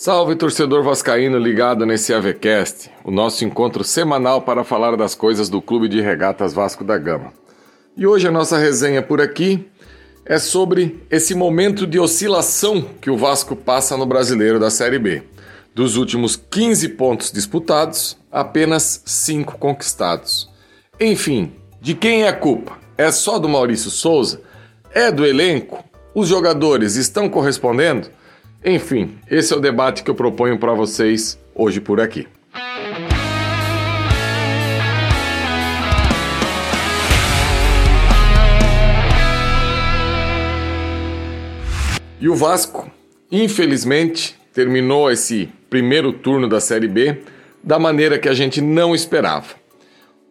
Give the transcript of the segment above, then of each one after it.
Salve torcedor vascaíno ligado nesse AVCast, o nosso encontro semanal para falar das coisas do Clube de Regatas Vasco da Gama. E hoje a nossa resenha por aqui é sobre esse momento de oscilação que o Vasco passa no Brasileiro da Série B. Dos últimos 15 pontos disputados, apenas 5 conquistados. Enfim, de quem é a culpa? É só do Maurício Souza? É do elenco? Os jogadores estão correspondendo? Enfim, esse é o debate que eu proponho para vocês hoje por aqui. E o Vasco, infelizmente, terminou esse primeiro turno da Série B da maneira que a gente não esperava.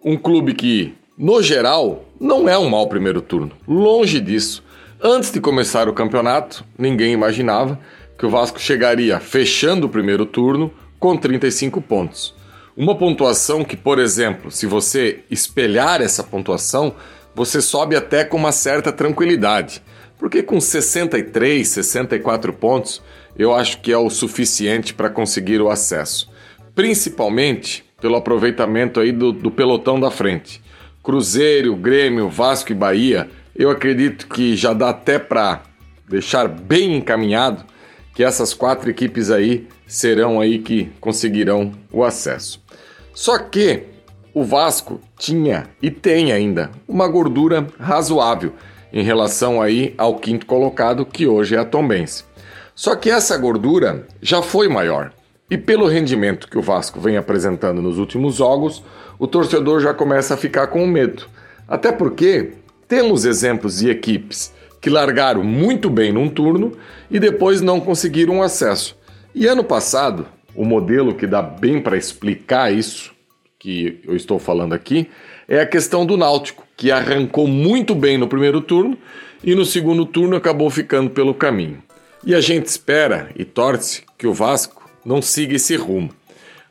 Um clube que, no geral, não é um mau primeiro turno. Longe disso. Antes de começar o campeonato, ninguém imaginava que o Vasco chegaria fechando o primeiro turno com 35 pontos. Uma pontuação que, por exemplo, se você espelhar essa pontuação, você sobe até com uma certa tranquilidade. Porque com 63, 64 pontos, eu acho que é o suficiente para conseguir o acesso. Principalmente pelo aproveitamento aí do, do pelotão da frente. Cruzeiro, Grêmio, Vasco e Bahia, eu acredito que já dá até para deixar bem encaminhado que essas quatro equipes aí serão aí que conseguirão o acesso. Só que o Vasco tinha e tem ainda uma gordura razoável em relação aí ao quinto colocado que hoje é a Tombense. Só que essa gordura já foi maior. E pelo rendimento que o Vasco vem apresentando nos últimos jogos, o torcedor já começa a ficar com medo. Até porque temos exemplos de equipes que largaram muito bem num turno e depois não conseguiram acesso. E ano passado, o modelo que dá bem para explicar isso que eu estou falando aqui é a questão do Náutico, que arrancou muito bem no primeiro turno e no segundo turno acabou ficando pelo caminho. E a gente espera e torce que o Vasco não siga esse rumo.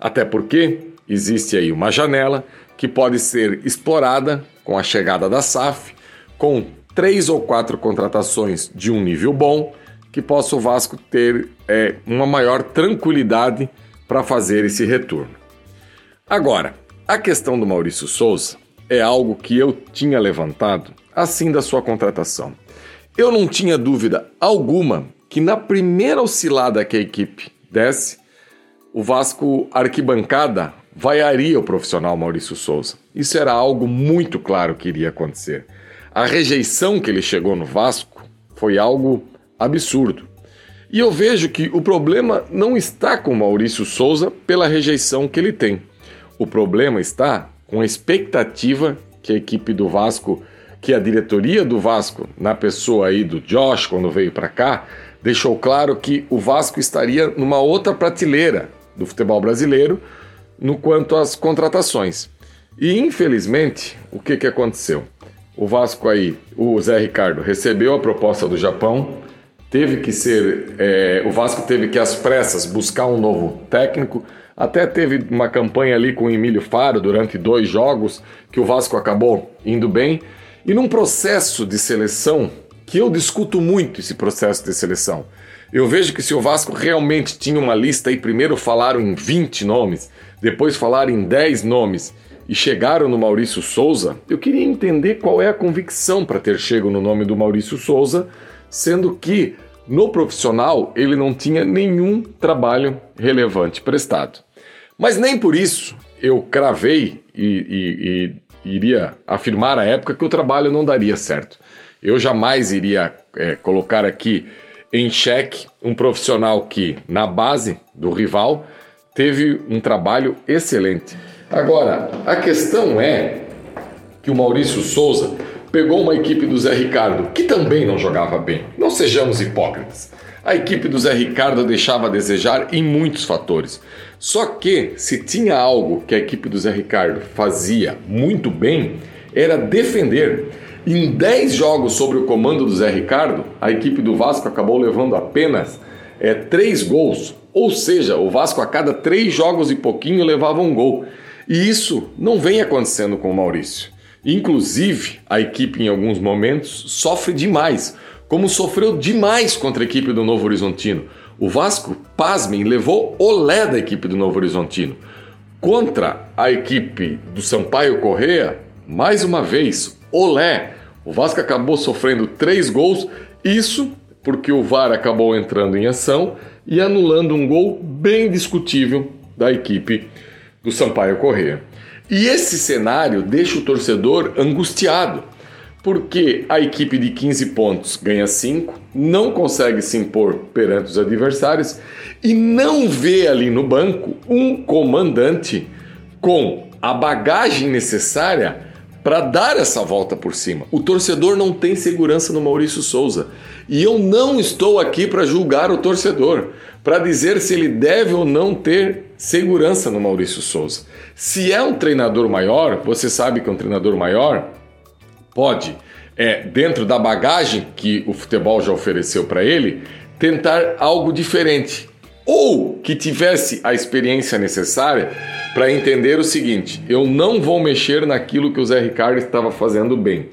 Até porque existe aí uma janela que pode ser explorada com a chegada da SAF, com três ou quatro contratações de um nível bom que possa o Vasco ter é, uma maior tranquilidade para fazer esse retorno. Agora, a questão do Maurício Souza é algo que eu tinha levantado assim da sua contratação. Eu não tinha dúvida alguma que na primeira oscilada que a equipe desse, o Vasco arquibancada vaiaria o profissional Maurício Souza. Isso era algo muito claro que iria acontecer. A rejeição que ele chegou no Vasco foi algo absurdo. E eu vejo que o problema não está com Maurício Souza pela rejeição que ele tem. O problema está com a expectativa que a equipe do Vasco, que a diretoria do Vasco, na pessoa aí do Josh, quando veio para cá, deixou claro que o Vasco estaria numa outra prateleira do futebol brasileiro no quanto às contratações. E infelizmente, o que, que aconteceu? O Vasco aí, o Zé Ricardo, recebeu a proposta do Japão, teve que ser. É, o Vasco teve que, às pressas, buscar um novo técnico. Até teve uma campanha ali com o Emílio Faro durante dois jogos, que o Vasco acabou indo bem. E num processo de seleção, que eu discuto muito esse processo de seleção. Eu vejo que se o Vasco realmente tinha uma lista e primeiro falaram em 20 nomes, depois falaram em 10 nomes e chegaram no Maurício Souza, eu queria entender qual é a convicção para ter chego no nome do Maurício Souza, sendo que no profissional ele não tinha nenhum trabalho relevante prestado. Mas nem por isso eu cravei e, e, e iria afirmar à época que o trabalho não daria certo. Eu jamais iria é, colocar aqui em xeque um profissional que, na base do rival, teve um trabalho excelente. Agora, a questão é que o Maurício Souza pegou uma equipe do Zé Ricardo que também não jogava bem. Não sejamos hipócritas. A equipe do Zé Ricardo deixava a desejar em muitos fatores. Só que, se tinha algo que a equipe do Zé Ricardo fazia muito bem, era defender. Em 10 jogos sobre o comando do Zé Ricardo, a equipe do Vasco acabou levando apenas é, 3 gols. Ou seja, o Vasco a cada 3 jogos e pouquinho levava um gol. E isso não vem acontecendo com o Maurício. Inclusive, a equipe em alguns momentos sofre demais, como sofreu demais contra a equipe do Novo Horizontino. O Vasco, pasmem, levou olé da equipe do Novo Horizontino. Contra a equipe do Sampaio Correa, mais uma vez, olé. O Vasco acabou sofrendo três gols, isso porque o VAR acabou entrando em ação e anulando um gol bem discutível da equipe do Sampaio Correa. E esse cenário deixa o torcedor angustiado, porque a equipe de 15 pontos ganha 5, não consegue se impor perante os adversários e não vê ali no banco um comandante com a bagagem necessária para dar essa volta por cima. O torcedor não tem segurança no Maurício Souza. E eu não estou aqui para julgar o torcedor, para dizer se ele deve ou não ter segurança no Maurício Souza. Se é um treinador maior, você sabe que um treinador maior pode, é, dentro da bagagem que o futebol já ofereceu para ele, tentar algo diferente ou que tivesse a experiência necessária para entender o seguinte: eu não vou mexer naquilo que o Zé Ricardo estava fazendo bem.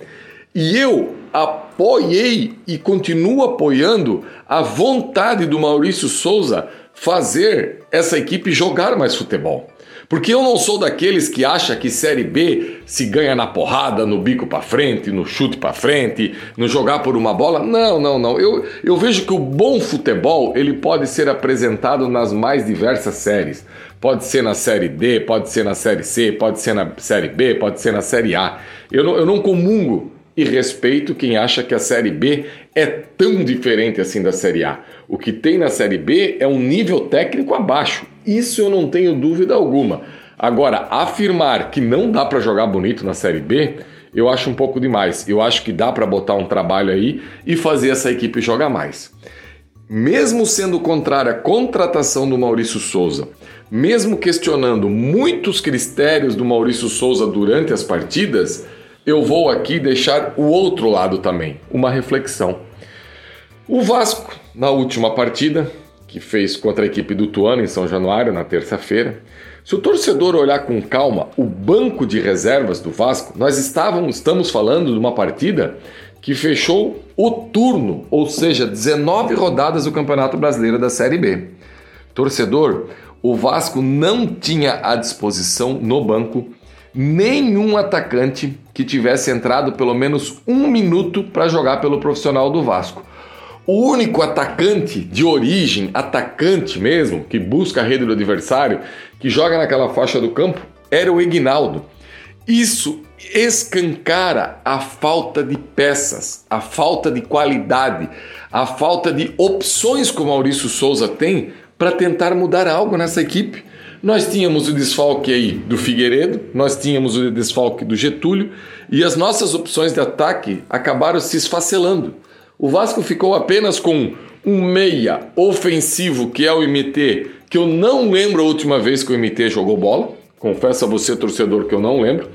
E eu apoiei e continuo apoiando a vontade do Maurício Souza fazer essa equipe jogar mais futebol. Porque eu não sou daqueles que acha que Série B se ganha na porrada, no bico para frente, no chute para frente, no jogar por uma bola. Não, não, não. Eu, eu vejo que o bom futebol ele pode ser apresentado nas mais diversas séries. Pode ser na Série D, pode ser na Série C, pode ser na Série B, pode ser na Série A. Eu não, eu não comungo e respeito quem acha que a Série B é tão diferente assim da Série A. O que tem na Série B é um nível técnico abaixo. Isso eu não tenho dúvida alguma. Agora, afirmar que não dá para jogar bonito na Série B, eu acho um pouco demais. Eu acho que dá para botar um trabalho aí e fazer essa equipe jogar mais. Mesmo sendo contrária à contratação do Maurício Souza, mesmo questionando muitos critérios do Maurício Souza durante as partidas, eu vou aqui deixar o outro lado também, uma reflexão. O Vasco, na última partida, que fez contra a equipe do Tuano em São Januário, na terça-feira, se o torcedor olhar com calma o banco de reservas do Vasco, nós estávamos, estamos falando de uma partida que fechou o turno, ou seja, 19 rodadas do Campeonato Brasileiro da Série B. Torcedor, o Vasco não tinha à disposição no banco nenhum atacante que tivesse entrado pelo menos um minuto para jogar pelo profissional do Vasco. O único atacante de origem, atacante mesmo, que busca a rede do adversário, que joga naquela faixa do campo, era o Ignaldo. Isso escancara a falta de peças, a falta de qualidade, a falta de opções que o Maurício Souza tem para tentar mudar algo nessa equipe. Nós tínhamos o desfalque aí do Figueiredo, nós tínhamos o desfalque do Getúlio e as nossas opções de ataque acabaram se esfacelando. O Vasco ficou apenas com um meia ofensivo que é o MT, que eu não lembro a última vez que o MT jogou bola. Confesso a você, torcedor, que eu não lembro.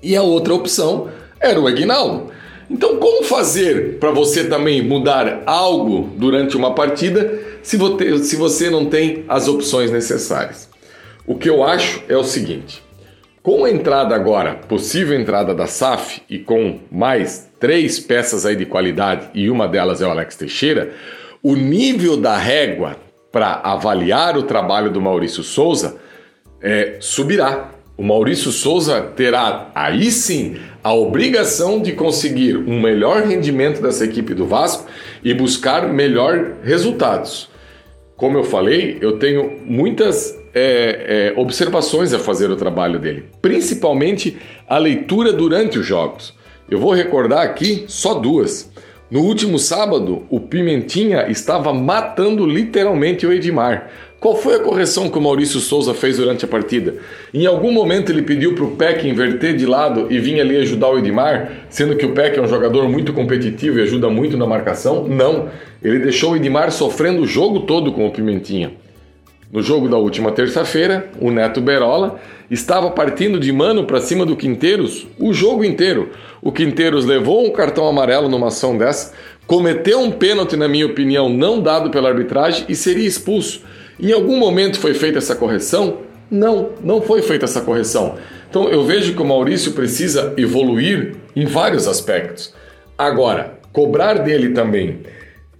E a outra opção era o Aguinaldo. Então, como fazer para você também mudar algo durante uma partida se você não tem as opções necessárias? O que eu acho é o seguinte: com a entrada agora, possível entrada da SAF e com mais três peças aí de qualidade e uma delas é o Alex Teixeira, o nível da régua para avaliar o trabalho do Maurício Souza é, subirá. O Maurício Souza terá aí sim a obrigação de conseguir um melhor rendimento dessa equipe do Vasco e buscar melhor resultados. Como eu falei, eu tenho muitas é, é, observações a fazer o trabalho dele, principalmente a leitura durante os jogos. Eu vou recordar aqui só duas. No último sábado, o Pimentinha estava matando literalmente o Edmar. Qual foi a correção que o Maurício Souza fez durante a partida? Em algum momento ele pediu para o Peck inverter de lado e vir ali ajudar o Edmar, sendo que o Peck é um jogador muito competitivo e ajuda muito na marcação? Não. Ele deixou o Edmar sofrendo o jogo todo com o Pimentinha. No jogo da última terça-feira, o Neto Berola estava partindo de mano para cima do Quinteiros o jogo inteiro. O Quinteiros levou um cartão amarelo numa ação dessa, cometeu um pênalti, na minha opinião, não dado pela arbitragem e seria expulso. Em algum momento foi feita essa correção? Não, não foi feita essa correção. Então eu vejo que o Maurício precisa evoluir em vários aspectos. Agora, cobrar dele também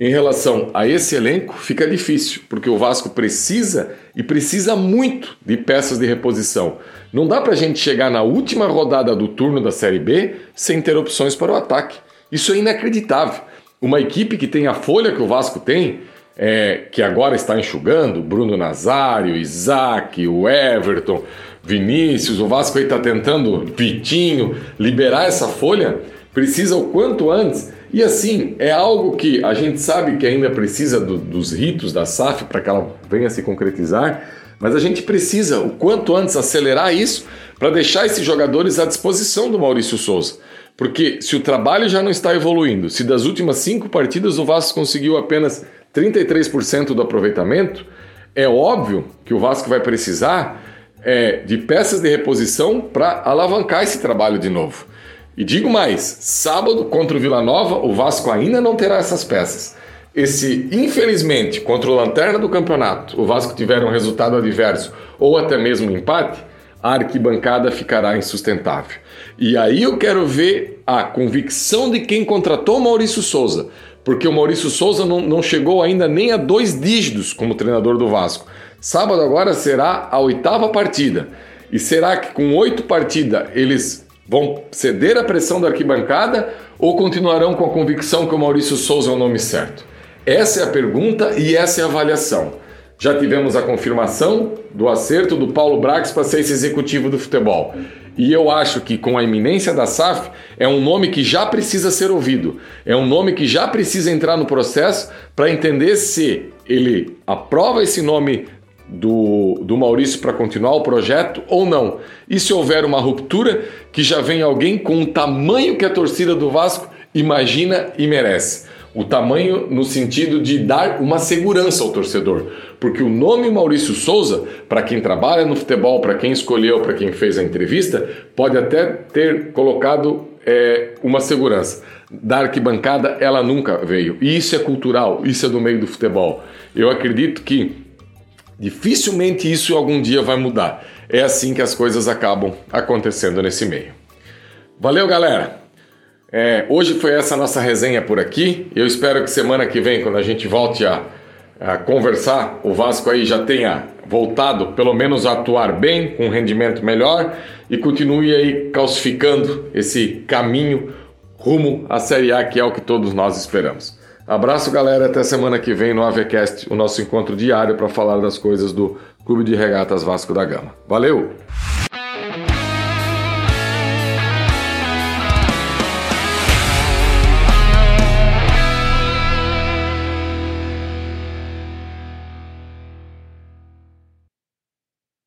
em relação a esse elenco, fica difícil, porque o Vasco precisa e precisa muito de peças de reposição. Não dá para a gente chegar na última rodada do turno da Série B sem ter opções para o ataque. Isso é inacreditável. Uma equipe que tem a folha que o Vasco tem, é, que agora está enxugando, Bruno Nazário, Isaac, o Everton, Vinícius, o Vasco aí está tentando, Vitinho, liberar essa folha, precisa o quanto antes. E assim, é algo que a gente sabe que ainda precisa do, dos ritos da SAF para que ela venha se concretizar, mas a gente precisa o quanto antes acelerar isso para deixar esses jogadores à disposição do Maurício Souza. Porque se o trabalho já não está evoluindo, se das últimas cinco partidas o Vasco conseguiu apenas 33% do aproveitamento, é óbvio que o Vasco vai precisar é, de peças de reposição para alavancar esse trabalho de novo. E digo mais: sábado contra o Vila Nova, o Vasco ainda não terá essas peças. Esse, infelizmente, contra o Lanterna do campeonato, o Vasco tiver um resultado adverso ou até mesmo um empate, a arquibancada ficará insustentável. E aí eu quero ver a convicção de quem contratou Maurício Souza, porque o Maurício Souza não, não chegou ainda nem a dois dígitos como treinador do Vasco. Sábado agora será a oitava partida. E será que com oito partidas eles vão ceder à pressão da arquibancada ou continuarão com a convicção que o Maurício Souza é o nome certo? Essa é a pergunta e essa é a avaliação. Já tivemos a confirmação do acerto do Paulo Brax para ser esse executivo do futebol. E eu acho que com a iminência da SAF é um nome que já precisa ser ouvido, é um nome que já precisa entrar no processo para entender se ele aprova esse nome do, do Maurício para continuar o projeto ou não. E se houver uma ruptura, que já vem alguém com o tamanho que a torcida do Vasco imagina e merece. O tamanho no sentido de dar uma segurança ao torcedor. Porque o nome Maurício Souza, para quem trabalha no futebol, para quem escolheu, para quem fez a entrevista, pode até ter colocado é, uma segurança. Da arquibancada, ela nunca veio. E isso é cultural, isso é do meio do futebol. Eu acredito que dificilmente isso algum dia vai mudar. É assim que as coisas acabam acontecendo nesse meio. Valeu, galera! É, hoje foi essa nossa resenha por aqui. Eu espero que semana que vem, quando a gente volte a, a conversar, o Vasco aí já tenha voltado, pelo menos a atuar bem, com um rendimento melhor e continue aí calcificando esse caminho rumo à Série A, que é o que todos nós esperamos. Abraço, galera. Até semana que vem no AVCast, o nosso encontro diário para falar das coisas do Clube de Regatas Vasco da Gama. Valeu!